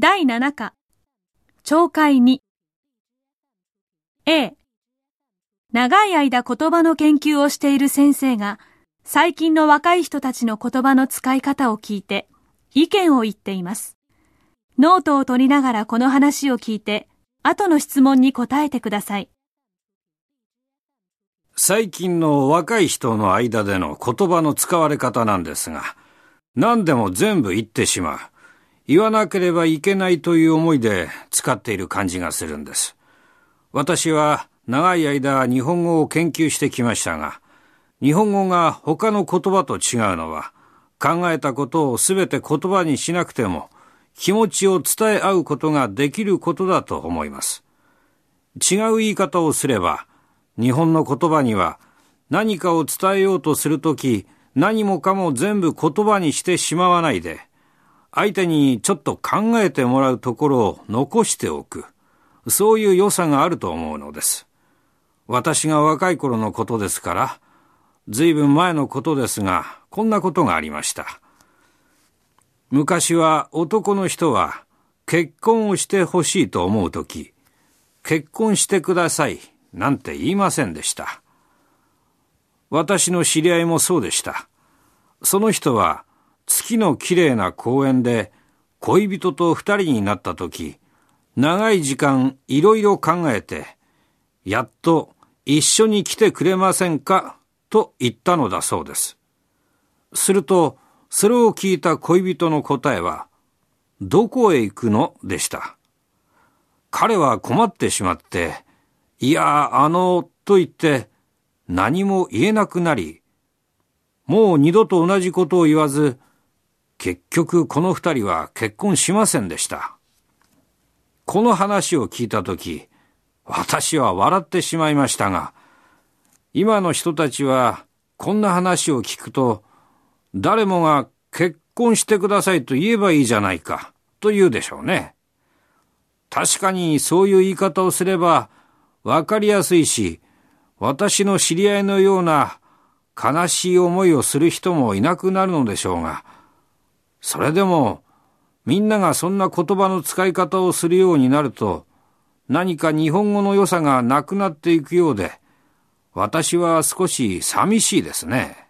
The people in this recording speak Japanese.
第7課、懲戒2。A、長い間言葉の研究をしている先生が、最近の若い人たちの言葉の使い方を聞いて、意見を言っています。ノートを取りながらこの話を聞いて、後の質問に答えてください。最近の若い人の間での言葉の使われ方なんですが、何でも全部言ってしまう。言わなければいけないという思いで使っている感じがするんです。私は長い間日本語を研究してきましたが、日本語が他の言葉と違うのは、考えたことをすべて言葉にしなくても、気持ちを伝え合うことができることだと思います。違う言い方をすれば、日本の言葉には何かを伝えようとするとき、何もかも全部言葉にしてしまわないで、相手にちょっと考えてもらうところを残しておく。そういう良さがあると思うのです。私が若い頃のことですから、随分前のことですが、こんなことがありました。昔は男の人は結婚をしてほしいと思うとき、結婚してくださいなんて言いませんでした。私の知り合いもそうでした。その人は月のきれいな公園で恋人と二人になった時、長い時間いろいろ考えて、やっと一緒に来てくれませんか？と言ったのだそうです。すると、それを聞いた恋人の答えは、どこへ行くの？でした。彼は困ってしまって、いや、あの、と言って何も言えなくなり、もう二度と同じことを言わず、結局この二人は結婚しませんでした。この話を聞いたとき、私は笑ってしまいましたが、今の人たちはこんな話を聞くと、誰もが結婚してくださいと言えばいいじゃないか、と言うでしょうね。確かにそういう言い方をすればわかりやすいし、私の知り合いのような悲しい思いをする人もいなくなるのでしょうが、それでも、みんながそんな言葉の使い方をするようになると、何か日本語の良さがなくなっていくようで、私は少し寂しいですね。